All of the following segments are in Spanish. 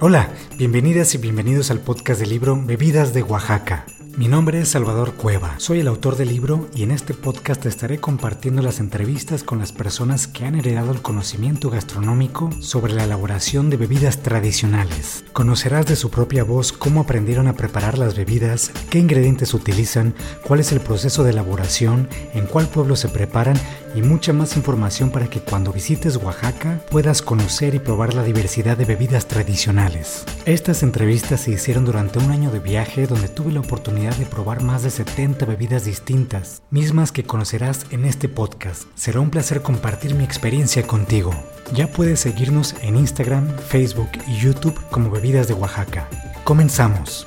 Hola, bienvenidas y bienvenidos al podcast del libro Bebidas de Oaxaca. Mi nombre es Salvador Cueva, soy el autor del libro y en este podcast estaré compartiendo las entrevistas con las personas que han heredado el conocimiento gastronómico sobre la elaboración de bebidas tradicionales. Conocerás de su propia voz cómo aprendieron a preparar las bebidas, qué ingredientes utilizan, cuál es el proceso de elaboración, en cuál pueblo se preparan y mucha más información para que cuando visites Oaxaca puedas conocer y probar la diversidad de bebidas tradicionales. Estas entrevistas se hicieron durante un año de viaje donde tuve la oportunidad de probar más de 70 bebidas distintas, mismas que conocerás en este podcast. Será un placer compartir mi experiencia contigo. Ya puedes seguirnos en Instagram, Facebook y YouTube como Bebidas de Oaxaca. Comenzamos.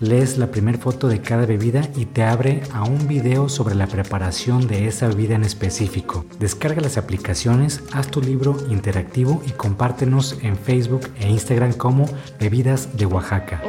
lees la primera foto de cada bebida y te abre a un video sobre la preparación de esa bebida en específico. Descarga las aplicaciones, haz tu libro interactivo y compártenos en Facebook e Instagram como Bebidas de Oaxaca.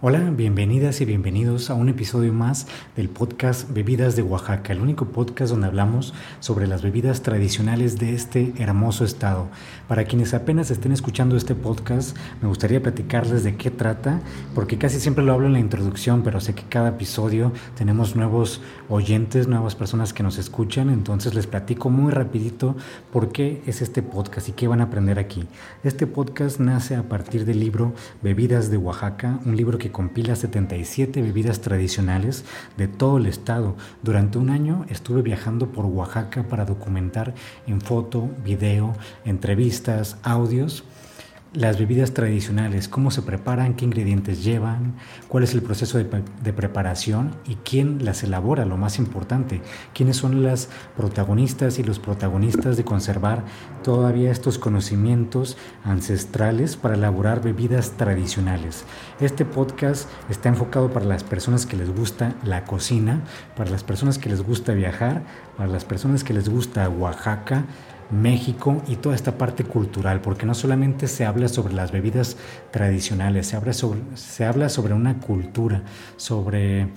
Hola, bienvenidas y bienvenidos a un episodio más del podcast Bebidas de Oaxaca, el único podcast donde hablamos sobre las bebidas tradicionales de este hermoso estado. Para quienes apenas estén escuchando este podcast, me gustaría platicarles de qué trata, porque casi siempre lo hablo en la introducción, pero sé que cada episodio tenemos nuevos oyentes, nuevas personas que nos escuchan, entonces les platico muy rapidito por qué es este podcast y qué van a aprender aquí. Este podcast nace a partir del libro Bebidas de Oaxaca, un libro que compila 77 bebidas tradicionales de todo el estado. Durante un año estuve viajando por Oaxaca para documentar en foto, video, entrevistas, audios las bebidas tradicionales, cómo se preparan, qué ingredientes llevan, cuál es el proceso de, preparación y quién las elabora, lo más importante, quiénes son las protagonistas y los protagonistas de conservar todavía estos conocimientos ancestrales para elaborar bebidas tradicionales. Este podcast está enfocado para las personas que les gusta la cocina, para las personas que les gusta viajar, para las personas que les gusta Oaxaca, México y toda esta parte cultural, porque no solamente se habla sobre las bebidas tradicionales, se habla sobre, se habla sobre una cultura, sobre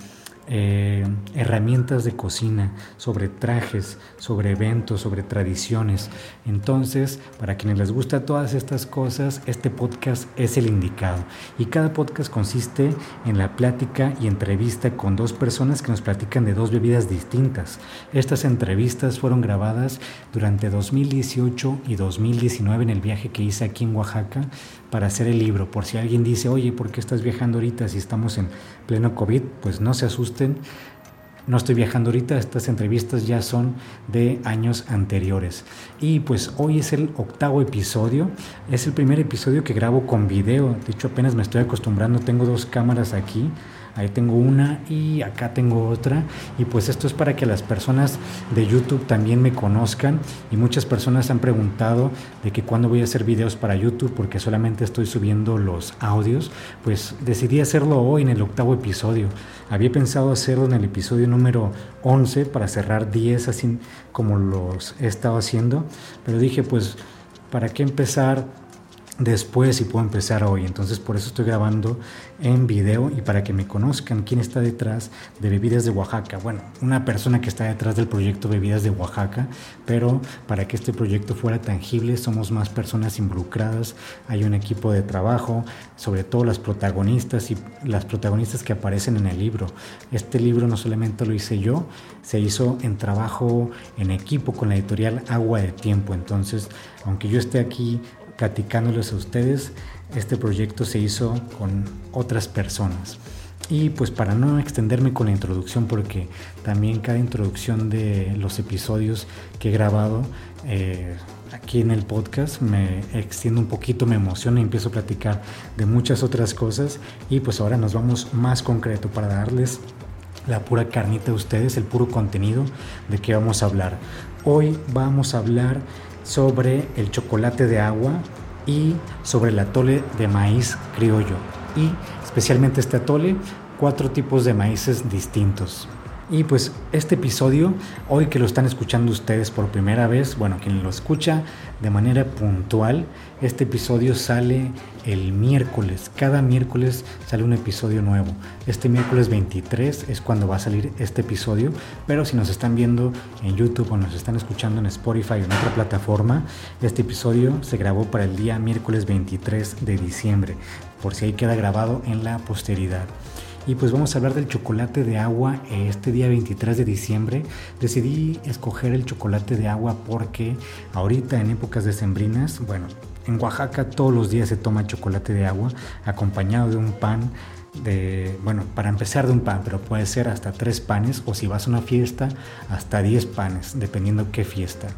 eh, herramientas de cocina, sobre trajes, sobre eventos, sobre tradiciones. Entonces, para quienes les gusta todas estas cosas, este podcast es el indicado. Y cada podcast consiste en la plática y entrevista con dos personas que nos platican de dos bebidas distintas. Estas entrevistas fueron grabadas durante 2018 y 2019 en el viaje que hice aquí en Oaxaca para hacer el libro. Por si alguien dice, oye, ¿por qué estás viajando ahorita si estamos en pleno COVID? Pues no se asusten. No estoy viajando ahorita, estas entrevistas ya son de años anteriores. Y pues hoy es el octavo episodio, es el primer episodio que grabo con video, de hecho apenas me estoy acostumbrando, tengo dos cámaras aquí Ahí tengo una y acá tengo otra. Y pues esto es para que las personas de YouTube también me conozcan. Y muchas personas han preguntado de que cuándo voy a hacer videos para YouTube porque solamente estoy subiendo los audios. Pues decidí hacerlo hoy en el octavo episodio. Había pensado hacerlo en el episodio número 11 para cerrar 10 así como los he estado haciendo. Pero dije pues, ¿para qué empezar? Después y puedo empezar hoy. Entonces por eso estoy grabando en video y para que me conozcan quién está detrás de Bebidas de Oaxaca. Bueno, una persona que está detrás del proyecto Bebidas de Oaxaca, pero para que este proyecto fuera tangible somos más personas involucradas, hay un equipo de trabajo, sobre todo las protagonistas y las protagonistas que aparecen en el libro. Este libro no solamente lo hice yo, se hizo en trabajo en equipo con la editorial Agua de Tiempo. Entonces, aunque yo esté aquí platicándoles a ustedes. Este proyecto se hizo con otras personas. Y pues para no extenderme con la introducción, porque también cada introducción de los episodios que he grabado eh, aquí en el podcast me extiendo un poquito, me emociona y empiezo a platicar de muchas otras cosas. Y pues ahora nos vamos más concreto para darles la pura carnita a ustedes, el puro contenido de qué vamos a hablar. Hoy vamos a hablar sobre el chocolate de agua y sobre el atole de maíz criollo. Y especialmente este atole, cuatro tipos de maíces distintos. Y pues este episodio, hoy que lo están escuchando ustedes por primera vez, bueno, quien lo escucha de manera puntual, este episodio sale el miércoles. Cada miércoles sale un episodio nuevo. Este miércoles 23 es cuando va a salir este episodio, pero si nos están viendo en YouTube o nos están escuchando en Spotify o en otra plataforma, este episodio se grabó para el día miércoles 23 de diciembre, por si ahí queda grabado en la posteridad. Y pues vamos a hablar del chocolate de agua este día 23 de diciembre. Decidí escoger el chocolate de agua porque ahorita en épocas decembrinas, bueno, en Oaxaca todos los días se toma chocolate de agua acompañado de un pan de, bueno, para empezar de un pan, pero puede ser hasta tres panes o si vas a una fiesta, hasta diez panes, dependiendo qué fiesta.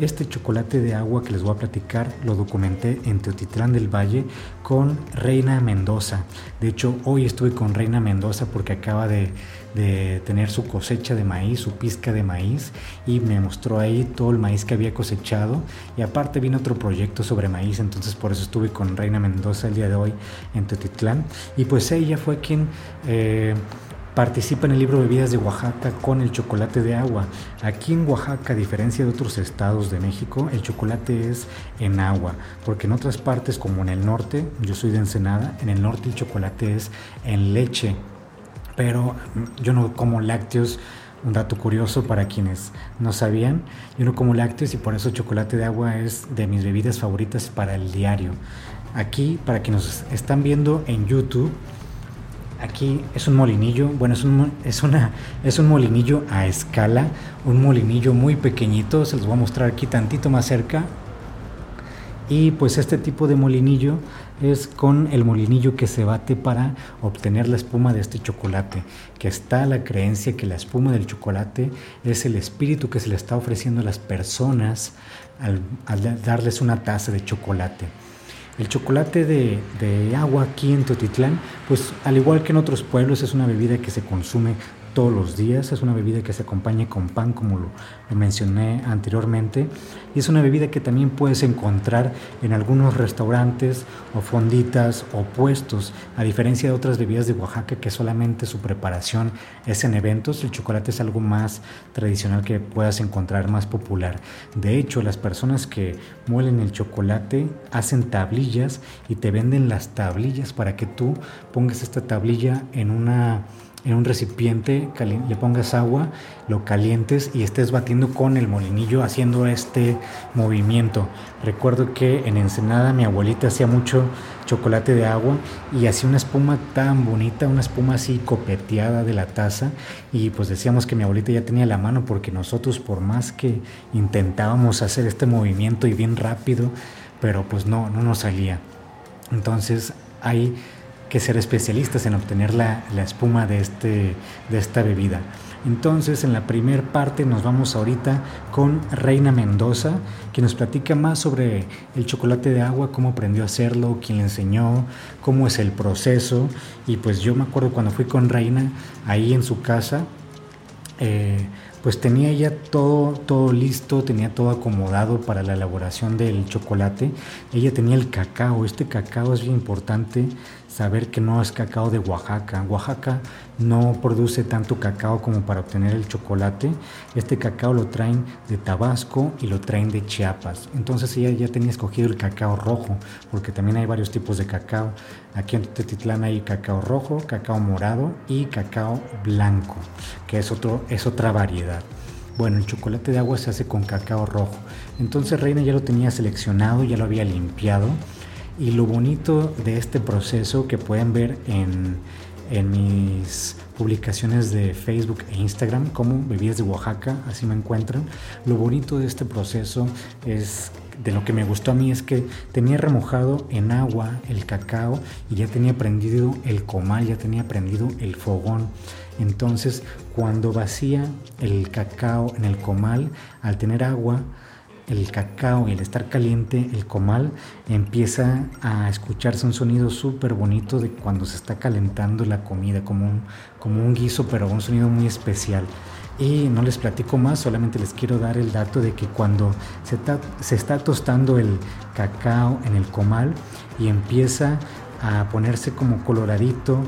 Este chocolate de agua que les voy a platicar lo documenté en Teotitlán del Valle con Reina Mendoza. De hecho, hoy estuve con Reina Mendoza porque acaba de de tener su cosecha de maíz, su pizca de maíz y me mostró ahí todo el maíz que había cosechado. Y aparte vino otro proyecto sobre maíz, entonces por eso estuve con Reina Mendoza el día de hoy en Tetitlán. Y pues ella fue quien... Eh, participa en el libro Bebidas de Oaxaca con el chocolate de agua. Aquí en Oaxaca, a diferencia de otros estados de México, el chocolate es en agua, porque en otras partes como en el norte, yo soy de Ensenada, en el norte el chocolate es en leche pero yo no como lácteos. Un dato curioso para quienes no sabían, yo no como lácteos y por eso chocolate de agua es de mis bebidas favoritas para el diario. Aquí, para quienes están viendo en YouTube, aquí es un molinillo, bueno, es un, es, una, es un molinillo a escala, un molinillo muy pequeñito, se los voy a mostrar aquí tantito más cerca. Y pues este tipo de molinillo es con el molinillo que se bate para obtener la espuma de este chocolate, que está la creencia que la espuma del chocolate es el espíritu que se le está ofreciendo a las personas al, darles una taza de chocolate. El chocolate de, de, agua aquí en Teotitlán, pues al igual que en otros pueblos, es una bebida que se consume todos los días. Es una bebida que se acompaña con pan, como lo, mencioné anteriormente. Y es una bebida que también puedes encontrar en algunos restaurantes o fonditas o puestos. A diferencia de otras bebidas de Oaxaca que solamente su preparación es en eventos, el chocolate es algo más tradicional que puedas encontrar, más popular. De hecho, las personas que muelen el chocolate hacen tablillas y te venden las tablillas para que tú pongas esta tablilla en una en un recipiente, le pongas agua, lo calientes y estés batiendo con el molinillo haciendo este movimiento. Recuerdo que en Ensenada mi abuelita hacía mucho chocolate de agua y hacía una espuma tan bonita, una espuma así copeteada de la taza y pues decíamos que mi abuelita ya tenía la mano porque nosotros por más que intentábamos hacer este movimiento y bien rápido, pero pues no, no nos salía. Entonces ahí que ser especialistas en obtener la, espuma de, este, de esta bebida. Entonces, en la primera parte nos vamos ahorita con Reina Mendoza, que nos platica más sobre el chocolate de agua, cómo aprendió a hacerlo, quién le enseñó, cómo es el proceso. Y pues yo me acuerdo cuando fui con Reina ahí en su casa, eh, pues tenía ya todo, todo listo, tenía todo acomodado para la elaboración del chocolate. Ella tenía el cacao, este cacao es bien importante saber que no es cacao de Oaxaca. Oaxaca no produce tanto cacao como para obtener el chocolate. Este cacao lo traen de Tabasco y lo traen de Chiapas. Entonces ella ya tenía escogido el cacao rojo, porque también hay varios tipos de cacao. Aquí en Tetitlán hay cacao rojo, cacao morado y cacao blanco, que es, otro, es otra variedad. Bueno, el chocolate de agua se hace con cacao rojo. Entonces Reina ya lo tenía seleccionado, ya lo había limpiado y lo bonito de este proceso que pueden ver en, mis publicaciones de Facebook e Instagram como Bebidas de Oaxaca, así me encuentran. Lo bonito de este proceso es, de lo que me gustó a mí es que tenía remojado en agua el cacao y ya tenía prendido el comal, ya tenía prendido el fogón. Entonces cuando vacía el cacao en el comal, al tener agua, el cacao y el estar caliente, el comal, empieza a escucharse un sonido súper bonito de cuando se está calentando la comida, como un, como un guiso, pero un sonido muy especial. Y no les platico más, solamente les quiero dar el dato de que cuando se, se está tostando el cacao en el comal y empieza a ponerse como coloradito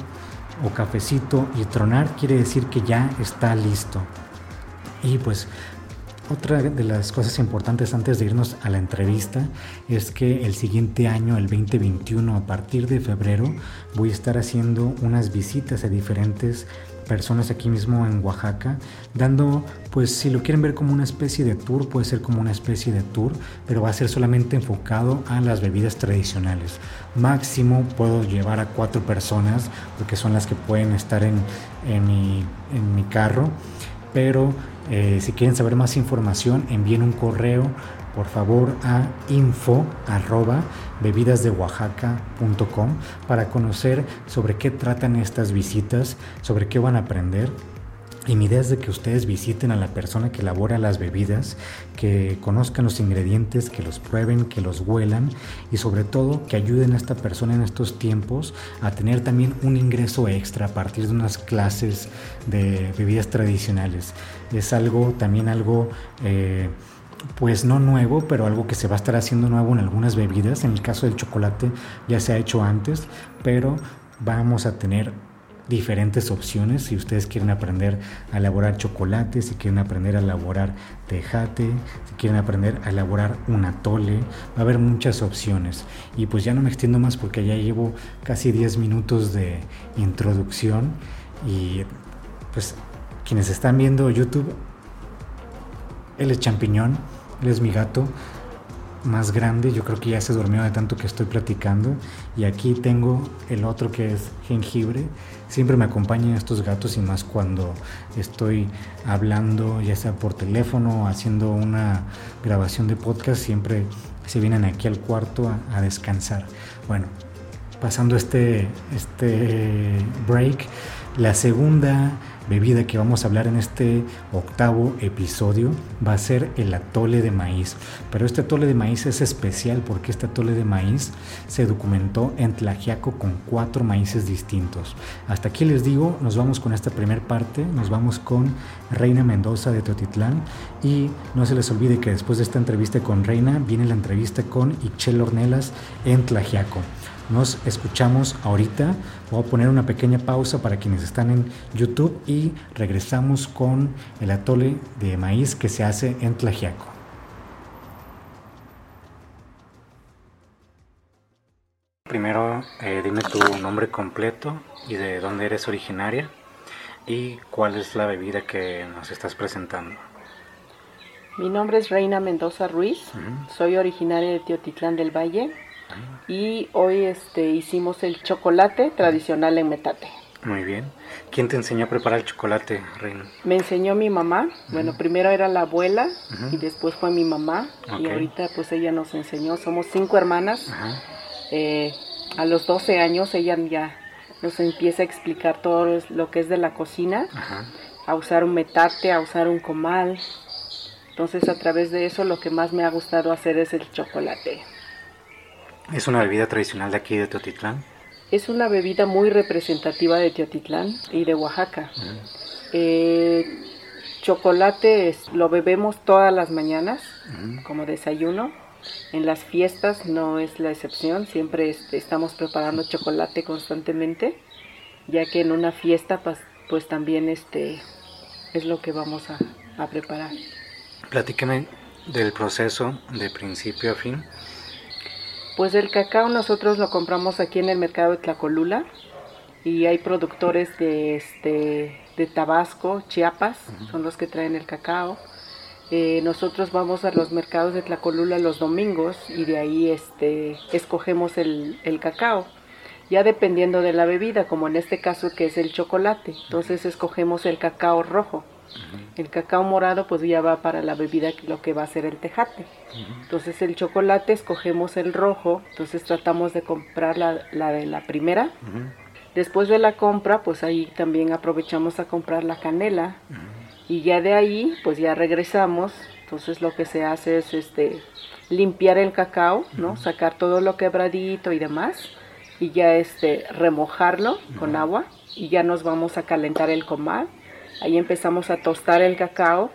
o cafecito y tronar, quiere decir que ya está listo. Y pues otra de las cosas importantes antes de irnos a la entrevista es que el siguiente año, el 2021, a partir de febrero, voy a estar haciendo unas visitas a diferentes personas aquí mismo en Oaxaca, dando, pues si lo quieren ver como una especie de tour, puede ser como una especie de tour, pero va a ser solamente enfocado a las bebidas tradicionales. Máximo puedo llevar a cuatro personas, porque son las que pueden estar en, en, mi, en mi carro, pero eh, si quieren saber más información, envíen un correo por favor a info arroba bebidasdeoaxaca.com para conocer sobre qué tratan estas visitas, sobre qué van a aprender y mi idea es de que ustedes visiten a la persona que elabora las bebidas, que conozcan los ingredientes, que los prueben, que los huelan y sobre todo que ayuden a esta persona en estos tiempos a tener también un ingreso extra a partir de unas clases de bebidas tradicionales. Es algo, también algo... Eh, pues no nuevo, pero algo que se va a estar haciendo nuevo en algunas bebidas. En el caso del chocolate ya se ha hecho antes, pero vamos a tener diferentes opciones si ustedes quieren aprender a elaborar chocolate, si quieren aprender a elaborar tejate, si quieren aprender a elaborar un atole, va a haber muchas opciones. Y pues ya no me extiendo más porque ya llevo casi 10 minutos de introducción y pues quienes están viendo YouTube, él es champiñón, él es mi gato más grande, yo creo que ya se durmió de tanto que estoy platicando. Y aquí tengo el otro que es jengibre. Siempre me acompañan estos gatos y más cuando estoy hablando, ya sea por teléfono o haciendo una grabación de podcast, siempre se vienen aquí al cuarto a, a descansar. Bueno, pasando este, este break, la segunda bebida que vamos a hablar en este octavo episodio va a ser el atole de maíz. Pero este atole de maíz es especial porque este atole de maíz se documentó en Tlajiaco con cuatro maíces distintos. Hasta aquí les digo, nos vamos con esta primera parte, nos vamos con Reina Mendoza de Teotitlán y no se les olvide que después de esta entrevista con Reina viene la entrevista con Ichel Ornelas en Tlajiaco. Nos escuchamos ahorita. Voy a poner una pequeña pausa para quienes están en YouTube y regresamos con el atole de maíz que se hace en Tlajiaco. Primero, eh, dime tu nombre completo y de dónde eres originaria y cuál es la bebida que nos estás presentando. Mi nombre es Reina Mendoza Ruiz, soy originaria de Teotitlán del Valle y hoy este, hicimos el chocolate tradicional en metate. Muy bien. ¿Quién te enseñó a preparar el chocolate, Reina? Me enseñó mi mamá. Bueno, primero era la abuela y después fue mi mamá. Y ahorita pues ella nos enseñó. Somos cinco hermanas. Eh, a los 12 años ella ya nos empieza a explicar todo lo que es de la cocina. A usar un metate, a usar un comal. Entonces a través de eso lo que más me ha gustado hacer es el chocolate. ¿Es una bebida tradicional de aquí de Teotitlán? Es una bebida muy representativa de Teotitlán y de Oaxaca. Eh, chocolate lo bebemos todas las mañanas como desayuno. En las fiestas no es la excepción, siempre este, estamos preparando chocolate constantemente, ya que en una fiesta pues, pues también este, es lo que vamos a, a preparar. Platícame del proceso de principio a fin. Pues el cacao nosotros lo compramos aquí en el mercado de Tlacolula y hay productores de, este, de Tabasco, Chiapas, son los que traen el cacao. Eh, nosotros vamos a los mercados de Tlacolula los domingos y de ahí este, escogemos el, el cacao ya dependiendo de la bebida, como en este caso que es el chocolate. Entonces escogemos el cacao rojo. El cacao morado pues ya va para la bebida lo que va a ser el tejate. Entonces el chocolate escogemos el rojo, entonces tratamos de comprar la, la de la primera. Después de la compra pues ahí también aprovechamos a comprar la canela. Y ya de ahí pues ya regresamos. Entonces lo que se hace es este limpiar el cacao, ¿no? Sacar todo lo quebradito y demás. Y ya este remojarlo con agua. Y ya nos vamos a calentar el comal Ahí empezamos a tostar el cacao,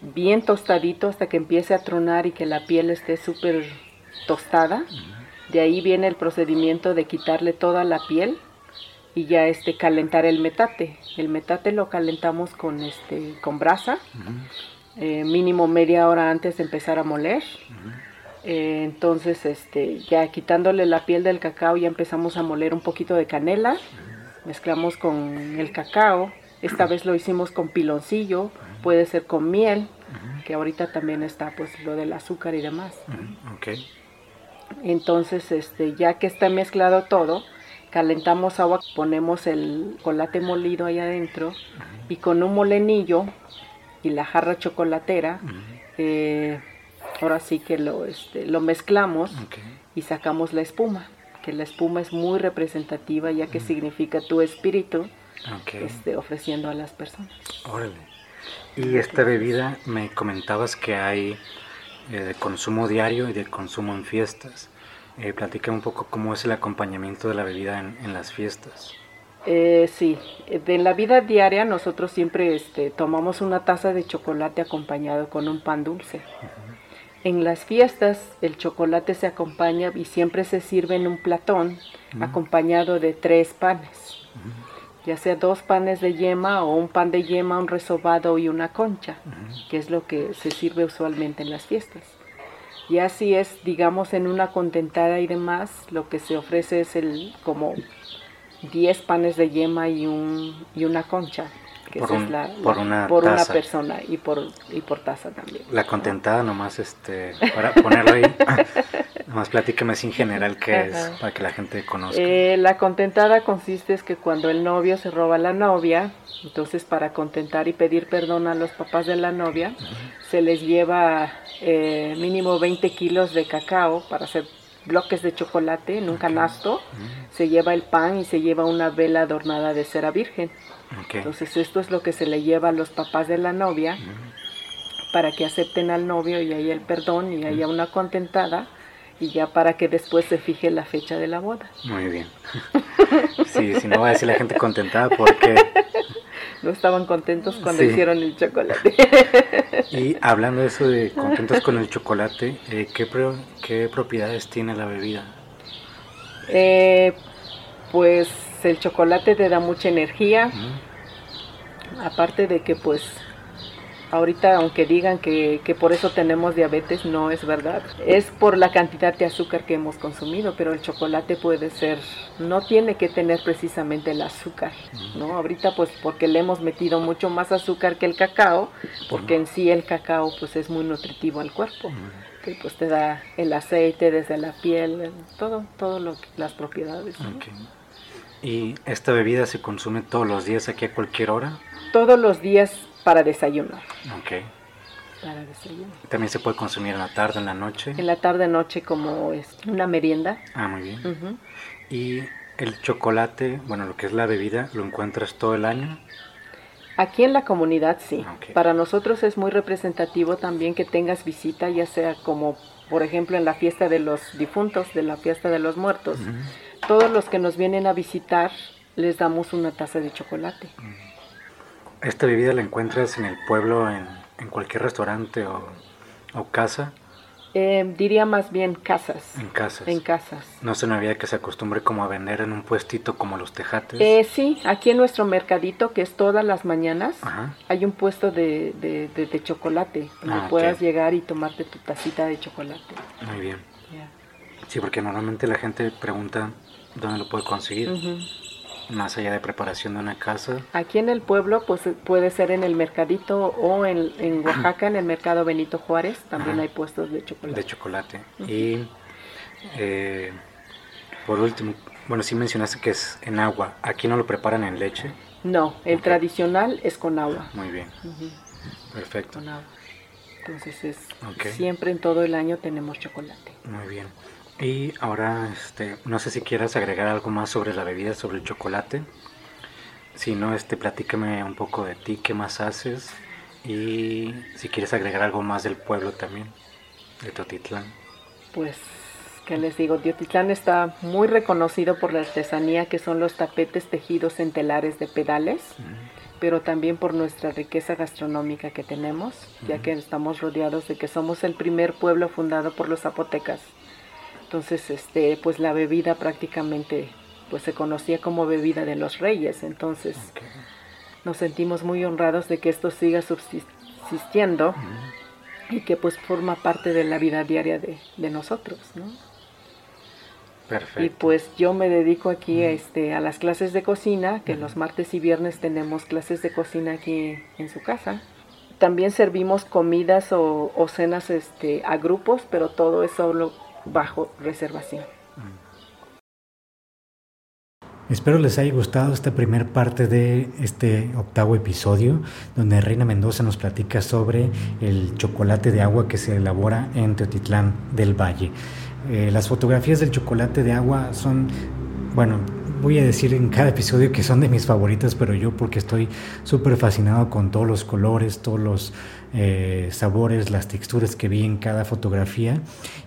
bien tostadito hasta que empiece a tronar y que la piel esté súper tostada. De ahí viene el procedimiento de quitarle toda la piel y ya este calentar el metate. El metate lo calentamos con este con brasa, eh, mínimo media hora antes de empezar a moler. Eh, entonces, este, ya quitándole la piel del cacao, ya empezamos a moler un poquito de canela, mezclamos con el cacao, esta vez lo hicimos con piloncillo, puede ser con miel, que ahorita también está pues lo del azúcar y demás. Entonces, este, ya que está mezclado todo, calentamos agua, ponemos el chocolate molido ahí adentro y con un molenillo y la jarra chocolatera, eh, ahora sí que lo, este, lo mezclamos y sacamos la espuma, que la espuma es muy representativa ya que significa tu espíritu este, ofreciendo a las personas. Órale. Y esta bebida me comentabas que hay eh, de consumo diario y de consumo en fiestas. Eh, platica un poco cómo es el acompañamiento de la bebida en, las fiestas. Eh, sí, de la vida diaria nosotros siempre este, tomamos una taza de chocolate acompañado con un pan dulce. En las fiestas el chocolate se acompaña y siempre se sirve en un platón acompañado de tres panes ya sea dos panes de yema o un pan de yema, un resobado y una concha, que es lo que se sirve usualmente en las fiestas. Y así es, digamos, en una contentada y demás, lo que se ofrece es el como 10 panes de yema y, un, y una concha, que por, es la, por, una, por una, persona y por, y por taza también. La contentada nomás, este, para ponerlo ahí, Más platícame en general qué es, para que la gente conozca. Eh, la contentada consiste es que cuando el novio se roba a la novia, entonces para contentar y pedir perdón a los papás de la novia, se les lleva eh, mínimo 20 kilos de cacao para hacer bloques de chocolate en un canasto, se lleva el pan y se lleva una vela adornada de cera virgen. Entonces esto es lo que se le lleva a los papás de la novia para que acepten al novio y haya el perdón y haya una contentada y ya para que después se fije la fecha de la boda. Muy bien. Sí, si no va a decir la gente contentada porque... No estaban contentos cuando hicieron el chocolate. Y hablando de eso de contentos con el chocolate, eh, ¿qué, ¿qué, propiedades tiene la bebida? Eh, pues el chocolate te da mucha energía, aparte de que pues Ahorita, aunque digan que, por eso tenemos diabetes, no es verdad. Es por la cantidad de azúcar que hemos consumido, pero el chocolate puede ser, no tiene que tener precisamente el azúcar, ¿no? Ahorita pues porque le hemos metido mucho más azúcar que el cacao, porque en sí el cacao pues es muy nutritivo al cuerpo. Que pues te da el aceite desde la piel, todo, todo lo las propiedades. ¿Y esta bebida se consume todos los días aquí a cualquier hora? Todos los días para desayunar. Ok. Para desayunar. ¿También se puede consumir en la tarde, en la noche? En la tarde, noche, como es una merienda. Ah, muy bien. ¿Y el chocolate, bueno, lo que es la bebida, lo encuentras todo el año? Aquí en la comunidad sí. Para nosotros es muy representativo también que tengas visita, ya sea como, por ejemplo, en la fiesta de los difuntos, de la fiesta de los muertos. Todos los que nos vienen a visitar les damos una taza de chocolate. ¿Esta bebida la encuentras en el pueblo, en, cualquier restaurante o, casa? Eh, diría más bien casas. En casas. En casas. ¿No es una bebida que se acostumbre como a vender en un puestito como los tejates? Eh, sí, aquí en nuestro mercadito, que es todas las mañanas, hay un puesto de, de, chocolate, donde ah, puedas llegar y tomarte tu tacita de chocolate. Muy bien. Sí, porque normalmente la gente pregunta dónde lo puede conseguir más allá de preparación de una casa. Aquí en el pueblo, pues puede ser en el mercadito o en, en Oaxaca, en el mercado Benito Juárez, también hay puestos de chocolate. De chocolate. Y eh, por último, bueno, sí mencionaste que es en agua. ¿Aquí no lo preparan en leche? No, el tradicional es con agua. Muy bien. Perfecto. Con agua. Entonces es siempre en todo el año tenemos chocolate. Muy bien. Y ahora, este, no sé si quieras agregar algo más sobre la bebida, sobre el chocolate. Si no, este, platícame un poco de ti, qué más haces y si quieres agregar algo más del pueblo también, de Teotitlán. Pues, ¿qué les digo? Teotitlán está muy reconocido por la artesanía que son los tapetes tejidos en telares de pedales, pero también por nuestra riqueza gastronómica que tenemos, ya que estamos rodeados de que somos el primer pueblo fundado por los zapotecas. Entonces, este, pues la bebida prácticamente pues se conocía como bebida de los reyes. Entonces, nos sentimos muy honrados de que esto siga subsistiendo y que pues forma parte de la vida diaria de, nosotros, ¿no? Perfecto. Y pues yo me dedico aquí este, a las clases de cocina, que los martes y viernes tenemos clases de cocina aquí en su casa. También servimos comidas o, o cenas este, a grupos, pero todo es solo bajo reservación. Espero les haya gustado esta primera parte de este octavo episodio, donde Reina Mendoza nos platica sobre el chocolate de agua que se elabora en Teotitlán del Valle. Eh, las fotografías del chocolate de agua son, bueno, voy a decir en cada episodio que son de mis favoritas, pero yo porque estoy súper fascinado con todos los colores, todos los eh, sabores, las texturas que vi en cada fotografía.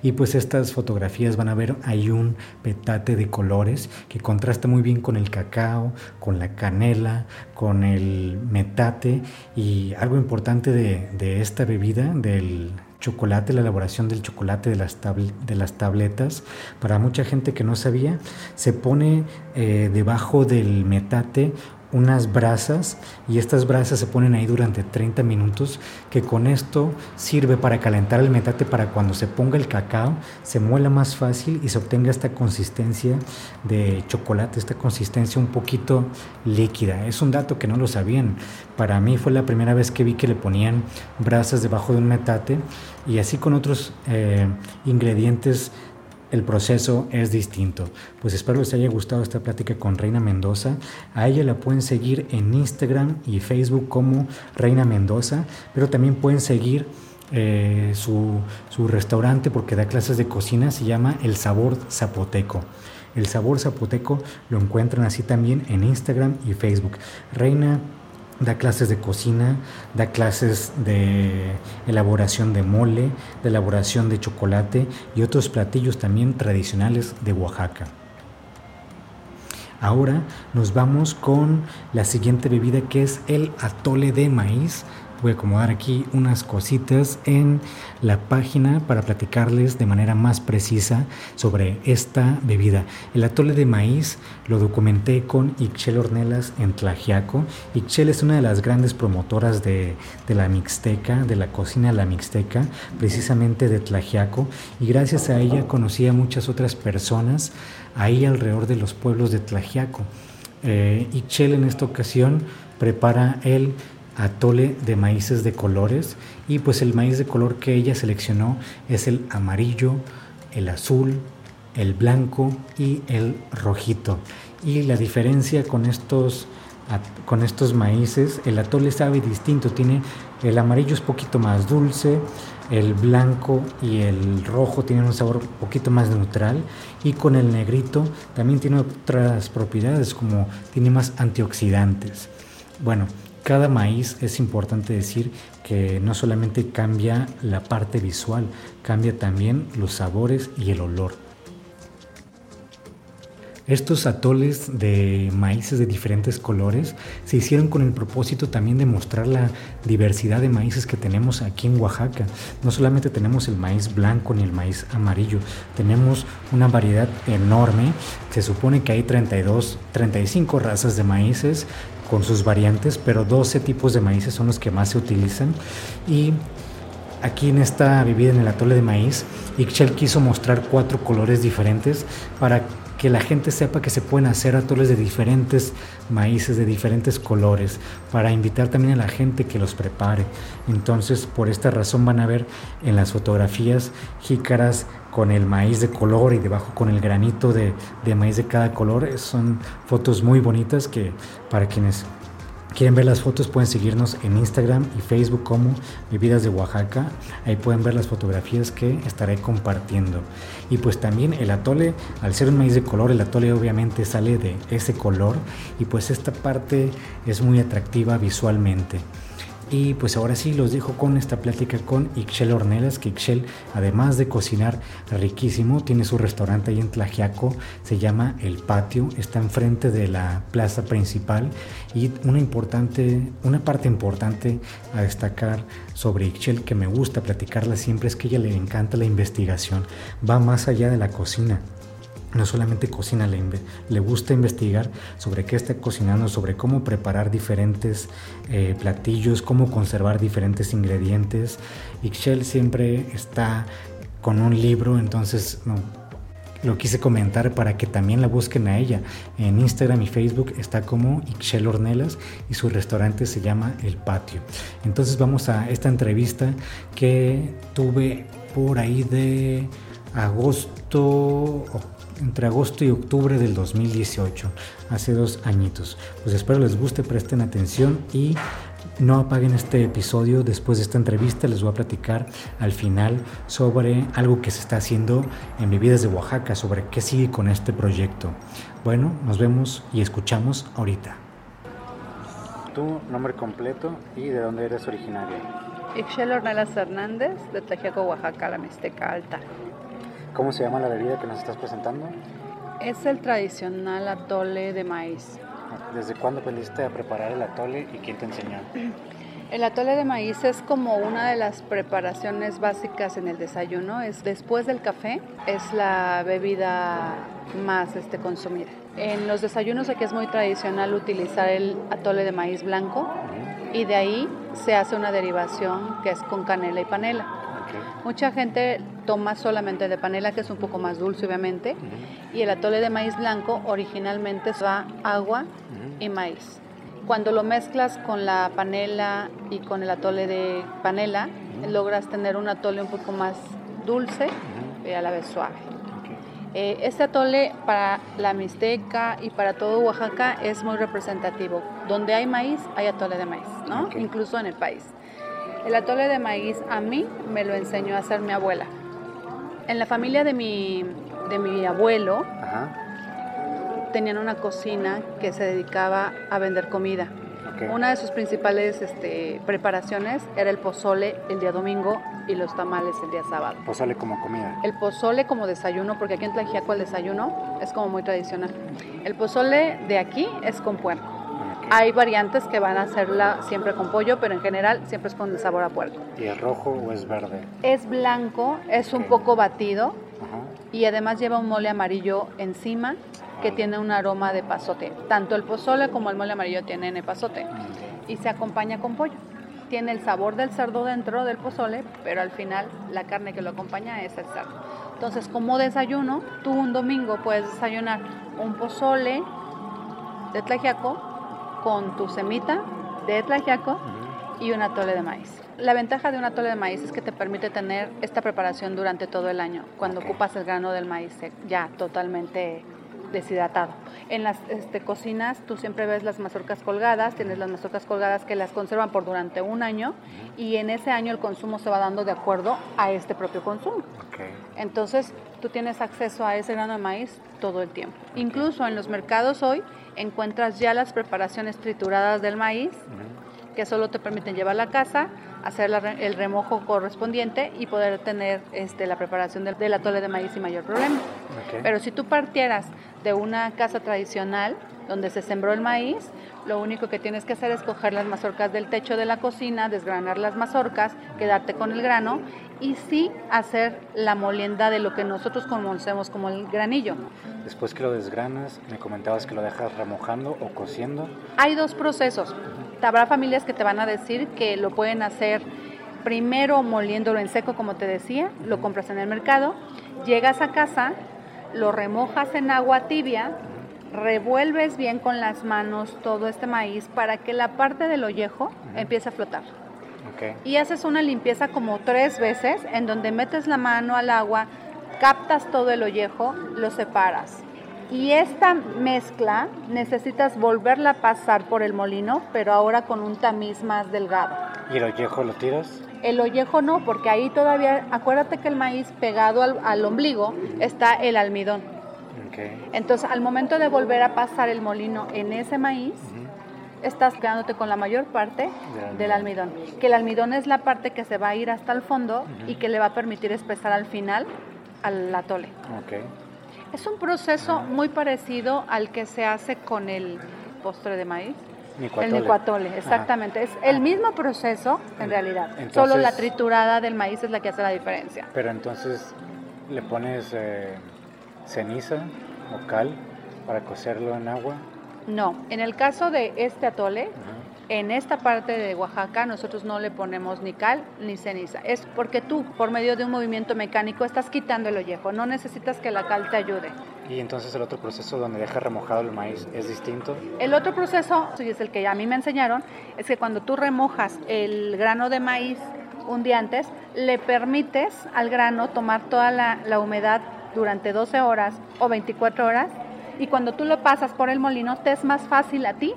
Y pues estas fotografías van a ver, hay un petate de colores que contrasta muy bien con el cacao, con la canela, con el metate. Y algo importante de, esta bebida, del chocolate, la elaboración del chocolate de las, de las tabletas. Para mucha gente que no sabía, se pone eh, debajo del metate unas brasas y estas brasas se ponen ahí durante 30 minutos que con esto sirve para calentar el metate para cuando se ponga el cacao se muela más fácil y se obtenga esta consistencia de chocolate, esta consistencia un poquito líquida. Es un dato que no lo sabían. Para mí fue la primera vez que vi que le ponían brasas debajo de un metate y así con otros eh, ingredientes el proceso es distinto. Pues espero les haya gustado esta plática con Reina Mendoza. A ella la pueden seguir en Instagram y Facebook como Reina Mendoza, pero también pueden seguir eh, su, su restaurante porque da clases de cocina, se llama El Sabor Zapoteco. El Sabor Zapoteco lo encuentran así también en Instagram y Facebook. Reina da clases de cocina, da clases de elaboración de mole, de elaboración de chocolate y otros platillos también tradicionales de Oaxaca. Ahora nos vamos con la siguiente bebida que es el atole de maíz voy a acomodar aquí unas cositas en la página para platicarles de manera más precisa sobre esta bebida. El atole de maíz lo documenté con Ixchel Ornelas en Tlajiaco. Ixchel es una de las grandes promotoras de, la Mixteca, de la cocina de la Mixteca, precisamente de Tlajiaco, y gracias a ella conocí a muchas otras personas ahí alrededor de los pueblos de Tlajiaco. Eh, en esta ocasión prepara el atole de maíces de colores y pues el maíz de color que ella seleccionó es el amarillo, el azul, el blanco y el rojito. Y la diferencia con estos, con estos maíces, el atole sabe distinto, tiene el amarillo es poquito más dulce, el blanco y el rojo tienen un sabor un poquito más neutral y con el negrito también tiene otras propiedades como tiene más antioxidantes. Bueno, cada maíz es importante decir que no solamente cambia la parte visual, cambia también los sabores y el olor. Estos atoles de maíces de diferentes colores se hicieron con el propósito también de mostrar la diversidad de maíces que tenemos aquí en Oaxaca. No solamente tenemos el maíz blanco ni el maíz amarillo, tenemos una variedad enorme. Se supone que hay 32, 35 razas de maíces con sus variantes, pero 12 tipos de maíces son los que más se utilizan. Y aquí en esta bebida en el atole de maíz, Ixchel quiso mostrar cuatro colores diferentes para que la gente sepa que se pueden hacer atoles de diferentes maíces, de diferentes colores, para invitar también a la gente que los prepare. Entonces, por esta razón van a ver en las fotografías jícaras con el maíz de color y debajo con el granito de, de maíz de cada color. Son fotos muy bonitas que para quienes quieren ver las fotos pueden seguirnos en Instagram y Facebook como Bebidas de Oaxaca. Ahí pueden ver las fotografías que estaré compartiendo. Y pues también el atole, al ser un maíz de color, el atole obviamente sale de ese color y pues esta parte es muy atractiva visualmente. Y pues ahora sí los dejo con esta plática con Ixchel Ornelas, que Ixchel, además de cocinar riquísimo, tiene su restaurante ahí en Tlajiaco, se llama El Patio, está enfrente de la plaza principal. Y una importante, una parte importante a destacar sobre Ixchel que me gusta platicarla siempre es que a ella le encanta la investigación, va más allá de la cocina no solamente cocina, le, gusta investigar sobre qué está cocinando, sobre cómo preparar diferentes eh, platillos, cómo conservar diferentes ingredientes. Ixchel siempre está con un libro, entonces lo quise comentar para que también la busquen a ella. En Instagram y Facebook está como Ixchel Ornelas y su restaurante se llama El Patio. Entonces vamos a esta entrevista que tuve por ahí de agosto, entre agosto y octubre del 2018, hace dos añitos. Pues espero les guste, presten atención y no apaguen este episodio. Después de esta entrevista les voy a platicar al final sobre algo que se está haciendo en Bebidas de Oaxaca, sobre qué sigue con este proyecto. Bueno, nos vemos y escuchamos ahorita. Tu nombre completo y de dónde eres originaria. Ixchel Ornelas Hernández, de Tlajiaco, Oaxaca, la Mixteca Alta. ¿Cómo se llama la bebida que nos estás presentando? Es el tradicional atole de maíz. ¿Desde cuándo aprendiste a preparar el atole y quién te enseñó? El atole de maíz es como una de las preparaciones básicas en el desayuno. Es después del café, es la bebida más este, consumida. En los desayunos aquí es muy tradicional utilizar el atole de maíz blanco y de ahí se hace una derivación que es con canela y panela. Mucha gente toma solamente de panela, que es un poco más dulce obviamente, y el atole de maíz blanco originalmente va agua y maíz. Cuando lo mezclas con la panela y con el atole de panela, logras tener un atole un poco más dulce y a la vez suave. Eh, este atole para la Mixteca y para todo Oaxaca es muy representativo. Donde hay maíz, hay atole de maíz, ¿no? Incluso en el país. El atole de maíz a mí me lo enseñó a hacer mi abuela. En la familia de mi, de mi abuelo tenían una cocina que se dedicaba a vender comida. Una de sus principales este, preparaciones era el pozole el día domingo y los tamales el día sábado. ¿Pozole como comida? El pozole como desayuno, porque aquí en Tlajiaco el desayuno es como muy tradicional. El pozole de aquí es con puerco. Hay variantes que van a hacerla siempre con pollo, pero en general siempre es con sabor a puerco. ¿Y es rojo o es verde? Es blanco, es un poco batido y además lleva un mole amarillo encima que tiene un aroma de pasote. Tanto el pozole como el mole amarillo tienen epazote y se acompaña con pollo. Tiene el sabor del cerdo dentro del pozole, pero al final la carne que lo acompaña es el cerdo. Entonces, como desayuno, tú un domingo puedes desayunar un pozole de tlajiaco con tu semita de tlajiaco y un atole de maíz. La ventaja de un atole de maíz es que te permite tener esta preparación durante todo el año, cuando ocupas el grano del maíz ya totalmente deshidratado. En las este, cocinas tú siempre ves las mazorcas colgadas, tienes las mazorcas colgadas que las conservan por durante un año y en ese año el consumo se va dando de acuerdo a este propio consumo. Entonces tú tienes acceso a ese grano de maíz todo el tiempo. Incluso en los mercados hoy encuentras ya las preparaciones trituradas del maíz que solo te permiten llevar la casa, hacer el remojo correspondiente y poder tener este, la preparación del, del atole de maíz sin mayor problema. Pero si tú partieras de una casa tradicional donde se sembró el maíz, lo único que tienes que hacer es coger las mazorcas del techo de la cocina, desgranar las mazorcas, quedarte con el grano y sí hacer la molienda de lo que nosotros conocemos como el granillo. Después que lo desgranas, me comentabas que lo dejas remojando o cociendo. Hay dos procesos. Habrá familias que te van a decir que lo pueden hacer primero moliéndolo en seco, como te decía, lo compras en el mercado, llegas a casa, lo remojas en agua tibia, revuelves bien con las manos todo este maíz para que la parte del ollejo empiece a flotar. Y haces una limpieza como tres veces en donde metes la mano al agua, captas todo el ollejo, lo separas. Y esta mezcla necesitas volverla a pasar por el molino, pero ahora con un tamiz más delgado. ¿Y el ollejo lo tiras? El ollejo no, porque ahí todavía, acuérdate que el maíz pegado al ombligo está el almidón. Entonces, al momento de volver a pasar el molino en ese maíz, estás quedándote con la mayor parte del almidón. Que el almidón es la parte que se va a ir hasta el fondo y que le va a permitir espesar al final al atole. Es un proceso muy parecido al que se hace con el postre de maíz. El nicuatole, exactamente. Es el mismo proceso en realidad. Solo la triturada del maíz es la que hace la diferencia. Pero entonces le pones eh, ceniza o cal para cocerlo en agua? No, en el caso de este atole, en esta parte de Oaxaca nosotros no le ponemos ni cal ni ceniza. Es porque tú, por medio de un movimiento mecánico, estás quitando el ollejo. No necesitas que la cal te ayude. ¿Y entonces el otro proceso donde deja remojado el maíz es distinto? El otro proceso, y es el que a mí me enseñaron, es que cuando tú remojas el grano de maíz un día antes, le permites al grano tomar toda la, la humedad durante 12 horas o 24 horas y cuando tú lo pasas por el molino te es más fácil a ti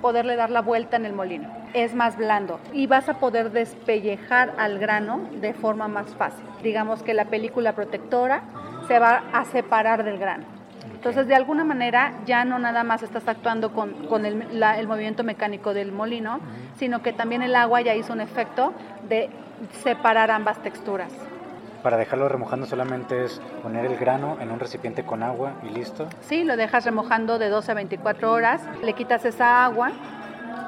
poderle dar la vuelta en el molino. Es más blando y vas a poder despellejar al grano de forma más fácil. Digamos que la película protectora se va a separar del grano. Entonces, de alguna manera, ya no nada más estás actuando con, con el, el, movimiento mecánico del molino, sino que también el agua ya hizo un efecto de separar ambas texturas. Para dejarlo remojando solamente es poner el grano en un recipiente con agua y listo. Sí, lo dejas remojando de 12 a 24 horas, le quitas esa agua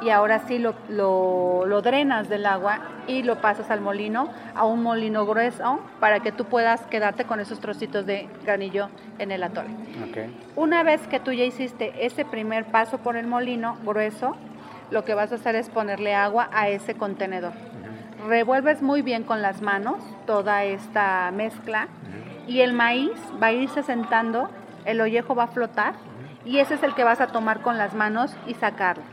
y ahora sí lo, lo, drenas del agua y lo pasas al molino, a un molino grueso, para que tú puedas quedarte con esos trocitos de granillo en el atole. Okay. Una vez que tú ya hiciste ese primer paso por el molino grueso, lo que vas a hacer es ponerle agua a ese contenedor revuelves muy bien con las manos toda esta mezcla y el maíz va a irse sentando, el ollejo va a flotar y ese es el que vas a tomar con las manos y sacarlo.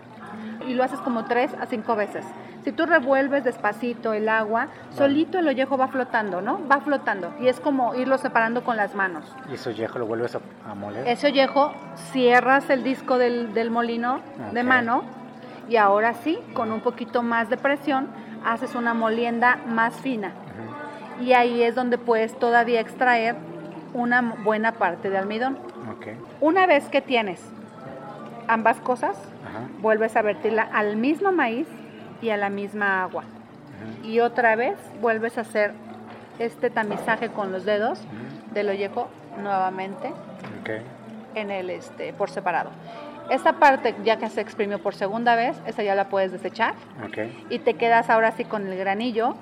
Y lo haces como tres a cinco veces. Si tú revuelves despacito el agua, solito el ollejo va flotando, ¿no? Va flotando. Y es como irlo separando con las manos. ¿Y ese ollejo lo vuelves a, moler? Ese ollejo cierras el disco del, molino de mano y ahora sí, con un poquito más de presión, haces una molienda más fina. Y ahí es donde puedes todavía extraer una buena parte de almidón. Una vez que tienes ambas cosas, vuelves a vertirla al mismo maíz y a la misma agua. Y otra vez vuelves a hacer este tamizaje con los dedos del ollejo nuevamente en el este por separado. Esta parte, ya que se exprimió por segunda vez, esa ya la puedes desechar. Y te quedas ahora sí con el granillo,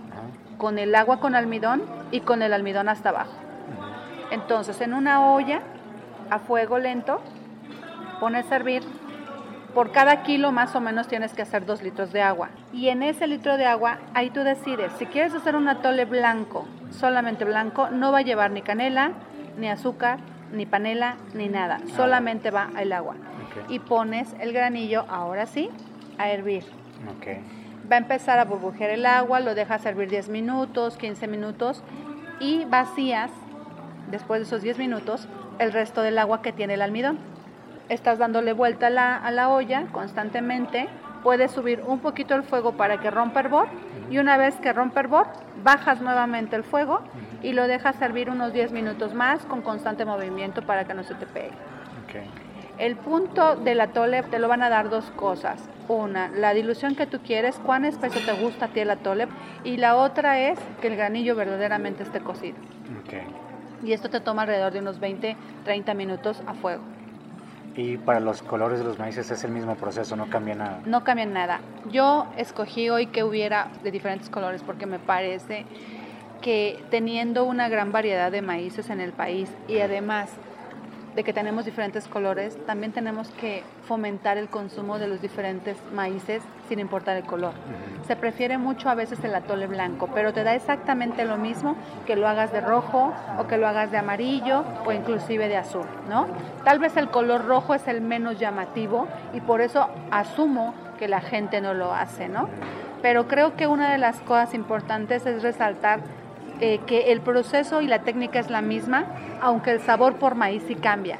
con el agua con almidón y con el almidón hasta abajo. Entonces, en una olla a fuego lento, pones a hervir. Por cada kilo más o menos tienes que hacer dos litros de agua. Y en ese litro de agua, ahí tú decides, si quieres hacer un atole blanco, solamente blanco, no va a llevar ni canela, ni azúcar, ni panela, ni nada. Solamente va el agua. Y pones el granillo, ahora sí, a hervir. Va a empezar a burbujear el agua, lo dejas hervir 10 minutos, 15 minutos y vacías, después de esos 10 minutos, el resto del agua que tiene el almidón. Estás dándole vuelta a la, a la olla constantemente, puedes subir un poquito el fuego para que rompa hervor y una vez que rompa hervor, bajas nuevamente el fuego y lo dejas servir unos 10 minutos más con constante movimiento para que no se te pegue. El punto del atole te lo van a dar dos cosas. Una, la dilución que tú quieres, cuán espeso te gusta a ti el atole. Y la otra es que el granillo verdaderamente esté cocido. Y esto te toma alrededor de unos 20, 30 minutos a fuego. Y para los colores de los maíces es el mismo proceso, no cambia nada. No cambia nada. Yo escogí hoy que hubiera de diferentes colores porque me parece que teniendo una gran variedad de maíces en el país y además de que tenemos diferentes colores, también tenemos que fomentar el consumo de los diferentes maíces sin importar el color. Se prefiere mucho a veces el atole blanco, pero te da exactamente lo mismo que lo hagas de rojo o que lo hagas de amarillo o inclusive de azul, ¿no? Tal vez el color rojo es el menos llamativo y por eso asumo que la gente no lo hace, ¿no? Pero creo que una de las cosas importantes es resaltar eh, que el proceso y la técnica es la misma, aunque el sabor por maíz sí cambia.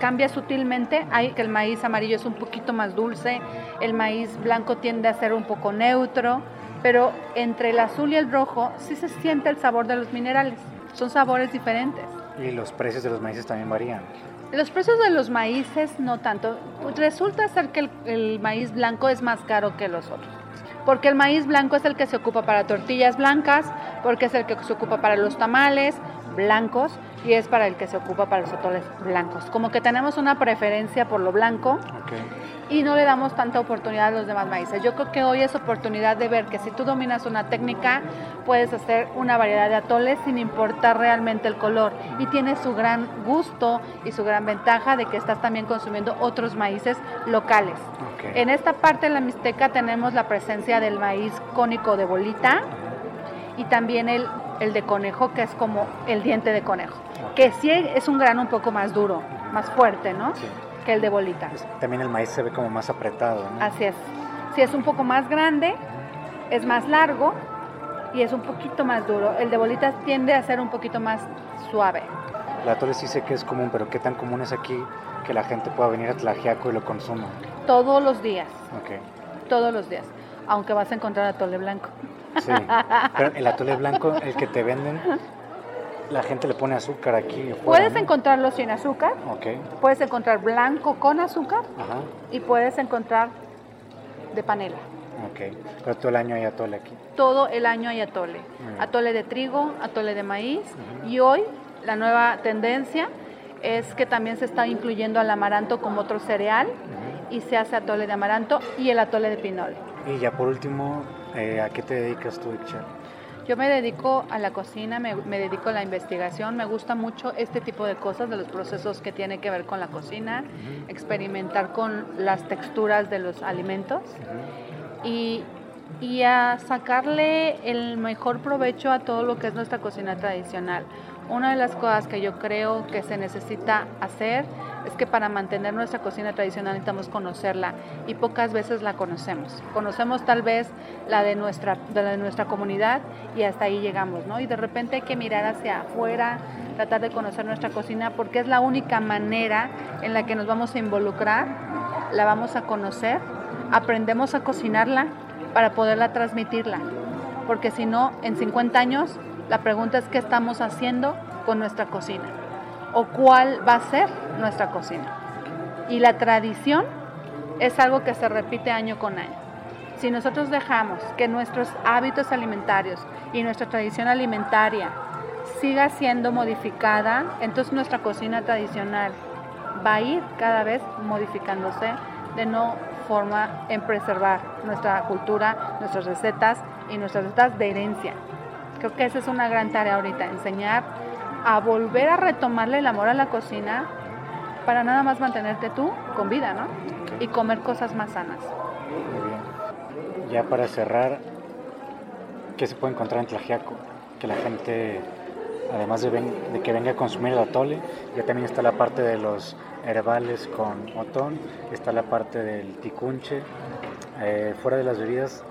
Cambia sutilmente, hay que el maíz amarillo es un poquito más dulce, el maíz blanco tiende a ser un poco neutro, pero entre el azul y el rojo sí se siente el sabor de los minerales. Son sabores diferentes. Y los precios de los maíces también varían. Los precios de los maíces no tanto. Resulta ser que el maíz blanco es más caro que los otros porque el maíz blanco es el que se ocupa para tortillas blancas, porque es el que se ocupa para los tamales blancos y es para el que se ocupa para los atoles blancos. Como que tenemos una preferencia por lo blanco y no le damos tanta oportunidad a los demás maíces. Yo creo que hoy es oportunidad de ver que si tú dominas una técnica, puedes hacer una variedad de atoles sin importar realmente el color y tiene su gran gusto y su gran ventaja de que estás también consumiendo otros maíces locales. En esta parte de la Mixteca tenemos la presencia del maíz cónico de bolita y también el, el de conejo, que es como el diente de conejo, que sí es un grano un poco más duro, más fuerte, ¿no? Que el de bolita. Pues, también el maíz se ve como más apretado, ¿no? Así es. Sí, es un poco más grande, es más largo y es un poquito más duro. El de bolita tiende a ser un poquito más suave. La atole sí sé que es común, pero ¿qué tan común es aquí que la gente pueda venir a Tlajiaco y lo consuma? Todos los días. Ok. Todos los días. Aunque vas a encontrar atole blanco. Sí, pero el atole blanco, el que te venden, la gente le pone azúcar aquí. puedes encontrarlo sin azúcar. Okay. Puedes encontrar blanco con azúcar. Ajá. Y puedes encontrar de panela. Ok. Pero todo el año hay atole aquí. Todo el año hay atole. Atole de trigo, atole de maíz. Y hoy la nueva tendencia es que también se está incluyendo al amaranto como otro cereal. Y se hace atole de amaranto y el atole de pinole. Y ya por último, eh, ¿a qué te dedicas tú, Ixchel? Yo me dedico a la cocina, me, dedico a la investigación, me gusta mucho este tipo de cosas, de los procesos que tienen que ver con la cocina, experimentar con las texturas de los alimentos y, y a sacarle el mejor provecho a todo lo que es nuestra cocina tradicional. Una de las cosas que yo creo que se necesita hacer es que para mantener nuestra cocina tradicional necesitamos conocerla y pocas veces la conocemos. Conocemos tal vez la de nuestra, de, nuestra comunidad y hasta ahí llegamos, ¿no? Y de repente hay que mirar hacia afuera, tratar de conocer nuestra cocina porque es la única manera en la que nos vamos a involucrar, la vamos a conocer, aprendemos a cocinarla para poderla transmitirla. Porque si no, en 50 años la pregunta es qué estamos haciendo con nuestra cocina o cuál va a ser nuestra cocina. Y la tradición es algo que se repite año con año. Si nosotros dejamos que nuestros hábitos alimentarios y nuestra tradición alimentaria siga siendo modificada, entonces nuestra cocina tradicional va a ir cada vez modificándose de no forma en preservar nuestra cultura, nuestras recetas y nuestras recetas de herencia. Creo que esa es una gran tarea ahorita, enseñar a volver a retomarle el amor a la cocina para nada más mantenerte tú con vida, ¿no? Y comer cosas más sanas. Muy bien. Ya para cerrar, ¿qué se puede encontrar en Tlajiaco? Que la gente, además de, que venga a consumir el atole, ya también está la parte de los herbales con otón, está la parte del ticunche. Eh, fuera de las bebidas,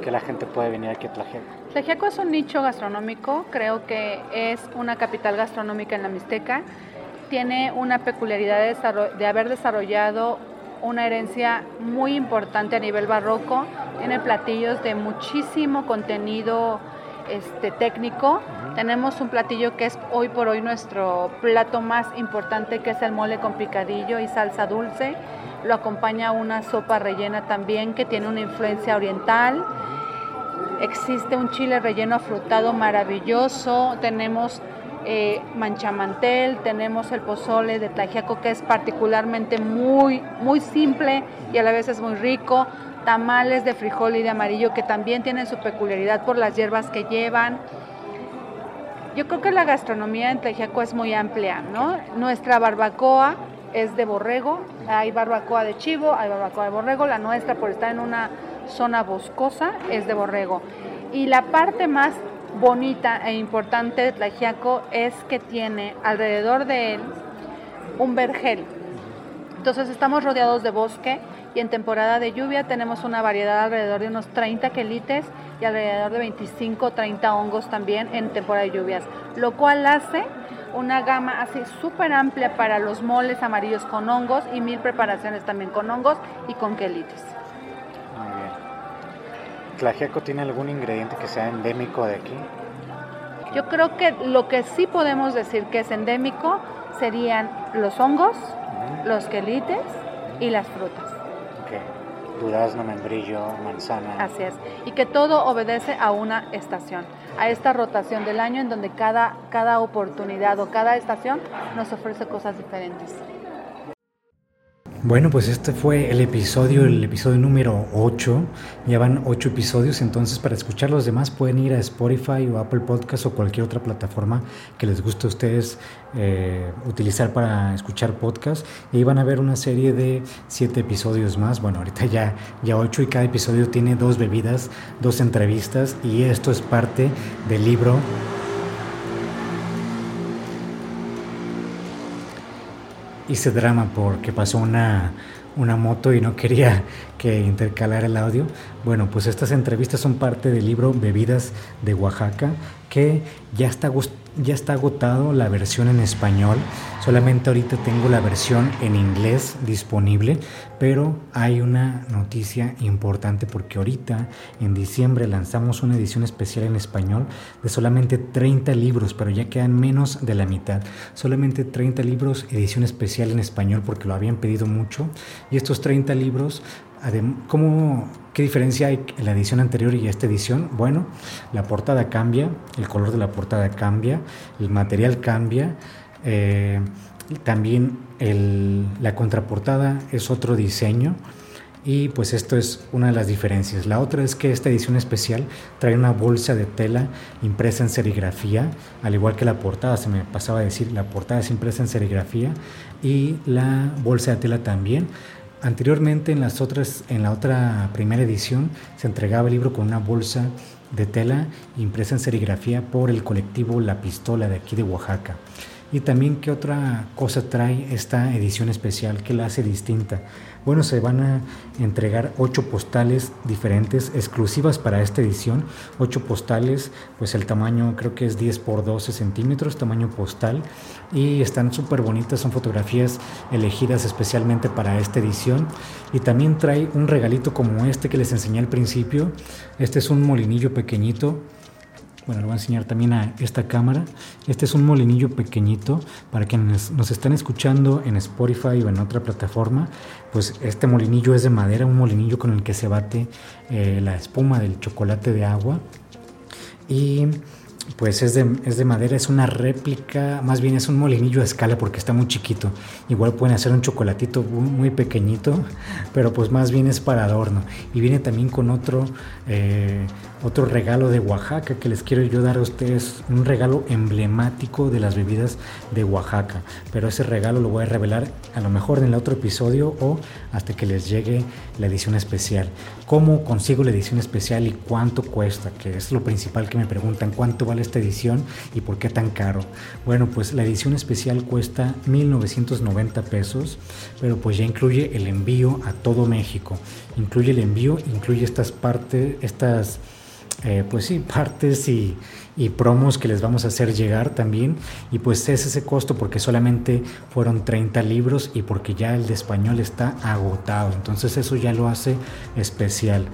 que la gente puede venir aquí a Tlajiaco? Tlajiaco es un nicho gastronómico, creo que es una capital gastronómica en la Mixteca. Tiene una peculiaridad de, haber desarrollado una herencia muy importante a nivel barroco. Tiene platillos de muchísimo contenido este, técnico. Tenemos un platillo que es hoy por hoy nuestro plato más importante, que es el mole con picadillo y salsa dulce. Lo acompaña una sopa rellena también que tiene una influencia oriental. Existe un chile relleno afrutado maravilloso. Tenemos eh, manchamantel, tenemos el pozole de Tajiaco que es particularmente muy, muy simple y a la vez es muy rico tamales de frijol y de amarillo que también tienen su peculiaridad por las hierbas que llevan. Yo creo que la gastronomía en Tlaxiaco es muy amplia, ¿no? Nuestra barbacoa es de borrego, hay barbacoa de chivo, hay barbacoa de borrego, la nuestra por estar en una zona boscosa es de borrego. Y la parte más bonita e importante de Tlaxiaco es que tiene alrededor de él un vergel. Entonces estamos rodeados de bosque y en temporada de lluvia tenemos una variedad alrededor de unos 30 quelites y alrededor de 25 30 hongos también en temporada de lluvias, lo cual hace una gama así súper amplia para los moles amarillos con hongos y mil preparaciones también con hongos y con quelites. ¿Tlaxiaco tiene algún ingrediente que sea endémico de aquí? Yo creo que lo que sí podemos decir que es endémico serían los hongos, los quelites y las frutas durazno, membrillo, manzana. Así es. Y que todo obedece a una estación, a esta rotación del año en donde cada, cada oportunidad o cada estación nos ofrece cosas diferentes. Bueno, pues este fue el episodio, el episodio número 8. Ya van 8 episodios, entonces para escuchar los demás pueden ir a Spotify o Apple Podcast o cualquier otra plataforma que les guste a ustedes eh, utilizar para escuchar podcast. Y ahí van a ver una serie de 7 episodios más. Bueno, ahorita ya, ya 8 y cada episodio tiene dos bebidas, dos entrevistas y esto es parte del libro hice drama porque pasó una, una moto y no quería que intercalara el audio. Bueno, pues estas entrevistas son parte del libro Bebidas de Oaxaca, que ya está ya está agotado la versión en español. Solamente ahorita tengo la versión en inglés disponible, pero hay una noticia importante porque ahorita en diciembre lanzamos una edición especial en español de solamente 30 libros, pero ya quedan menos de la mitad. Solamente 30 libros, edición especial en español porque lo habían pedido mucho. Y estos 30 libros ¿Cómo, ¿Qué diferencia hay en la edición anterior y esta edición? Bueno, la portada cambia, el color de la portada cambia, el material cambia, eh, también la contraportada es otro diseño y pues esto es una de las diferencias. La otra es que esta edición especial trae una bolsa de tela impresa en serigrafía, al igual que la portada, se me pasaba a decir, la portada es impresa en serigrafía y la bolsa de tela también. Anteriormente en, las otras, en la otra primera edición se entregaba el libro con una bolsa de tela impresa en serigrafía por el colectivo La Pistola de aquí de Oaxaca. Y también qué otra cosa trae esta edición especial que la hace distinta. Bueno, se van a entregar ocho postales diferentes, exclusivas para esta edición. Ocho postales, pues el tamaño creo que es 10 por 12 centímetros, tamaño postal. Y están súper bonitas, son fotografías elegidas especialmente para esta edición. Y también trae un regalito como este que les enseñé al principio. Este es un molinillo pequeñito bueno, lo voy a enseñar también a esta cámara. Este es un molinillo pequeñito para quienes nos están escuchando en Spotify o en otra plataforma. Pues este molinillo es de madera, un molinillo con el que se bate eh, la espuma del chocolate de agua. Y pues es de, es de, madera, es una réplica, más bien es un molinillo a escala porque está muy chiquito. Igual pueden hacer un chocolatito muy, pequeñito, pero pues más bien es para adorno. Y viene también con otro eh, otro regalo de Oaxaca que les quiero yo dar a ustedes, un regalo emblemático de las bebidas de Oaxaca. Pero ese regalo lo voy a revelar a lo mejor en el otro episodio o hasta que les llegue la edición especial. ¿Cómo consigo la edición especial y cuánto cuesta? Que es lo principal que me preguntan, ¿cuánto vale esta edición y por qué tan caro? Bueno, pues la edición especial cuesta 1990 pesos, pero pues ya incluye el envío a todo México. Incluye el envío, incluye estas partes, estas eh, pues sí, partes y, promos que les vamos a hacer llegar también. Y pues es ese costo porque solamente fueron 30 libros y porque ya el de español está agotado. Entonces eso ya lo hace especial.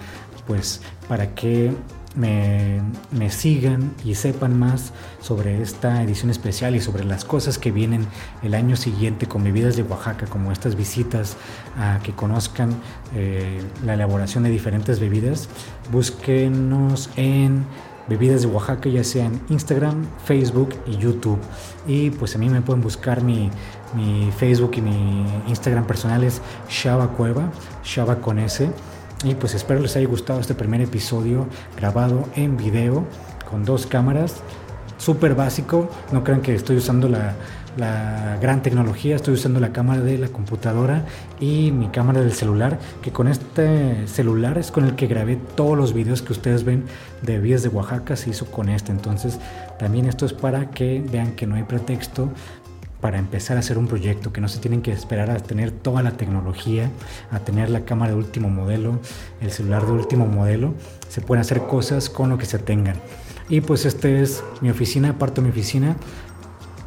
Pues para que me, sigan y sepan más sobre esta edición especial y sobre las cosas que vienen el año siguiente con bebidas de Oaxaca, como estas visitas a que conozcan eh, la elaboración de diferentes bebidas, búsquenos en bebidas de Oaxaca, ya sea en Instagram, Facebook y YouTube. Y pues a mí me pueden buscar mi, mi Facebook y mi Instagram personal es Shaba Cueva, Shaba con. Y pues espero les haya gustado este primer episodio grabado en video con dos cámaras. Súper básico, no crean que estoy usando la, la gran tecnología, estoy usando la cámara de la computadora y mi cámara del celular, que con este celular es con el que grabé todos los videos que ustedes ven de vías de Oaxaca, se hizo con este. Entonces también esto es para que vean que no hay pretexto para empezar a hacer un proyecto, que no se tienen que esperar a tener toda la tecnología, a tener la cámara de último modelo, el celular de último modelo, se pueden hacer cosas con lo que se tengan. Y pues este es mi oficina, aparte de mi oficina,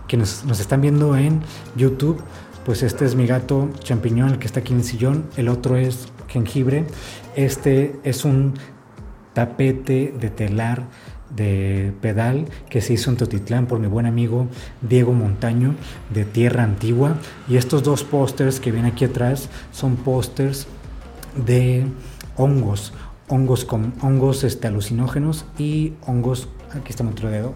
que nos, están viendo en YouTube, pues este es mi gato champiñón, el que está aquí en el sillón, el otro es jengibre, este es un tapete de telar de pedal que se hizo en Totitlán por mi buen amigo Diego Montaño de Tierra Antigua. Y estos dos pósters que vienen aquí atrás son pósters de hongos hongos con hongos este, alucinógenos y hongos aquí está mi otro dedo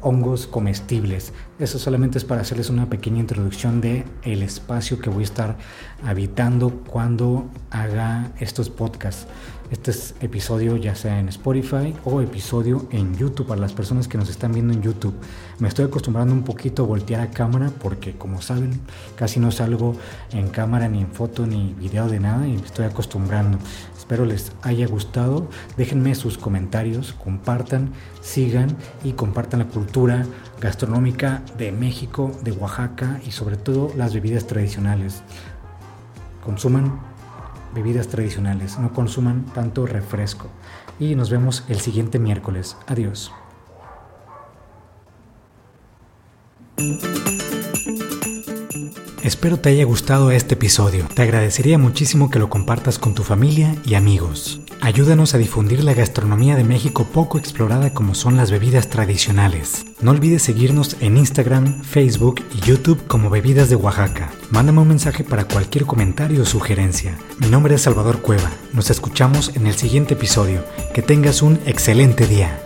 hongos comestibles. Eso solamente es para hacerles una pequeña introducción de el espacio que voy a estar habitando cuando haga estos podcasts este es episodio ya sea en Spotify o episodio en YouTube para las personas que nos están viendo en YouTube. Me estoy acostumbrando un poquito a voltear a cámara porque como saben casi no salgo en cámara ni en foto ni video de nada y me estoy acostumbrando. Espero les haya gustado. Déjenme sus comentarios, compartan, sigan y compartan la cultura gastronómica de México, de Oaxaca y sobre todo las bebidas tradicionales. Consuman bebidas tradicionales, no consuman tanto refresco. Y nos vemos el siguiente miércoles. Adiós. Espero te haya gustado este episodio. Te agradecería muchísimo que lo compartas con tu familia y amigos. Ayúdanos a difundir la gastronomía de México poco explorada como son las bebidas tradicionales. No olvides seguirnos en Instagram, Facebook y YouTube como Bebidas de Oaxaca. Mándame un mensaje para cualquier comentario o sugerencia. Mi nombre es Salvador Cueva. Nos escuchamos en el siguiente episodio. Que tengas un excelente día.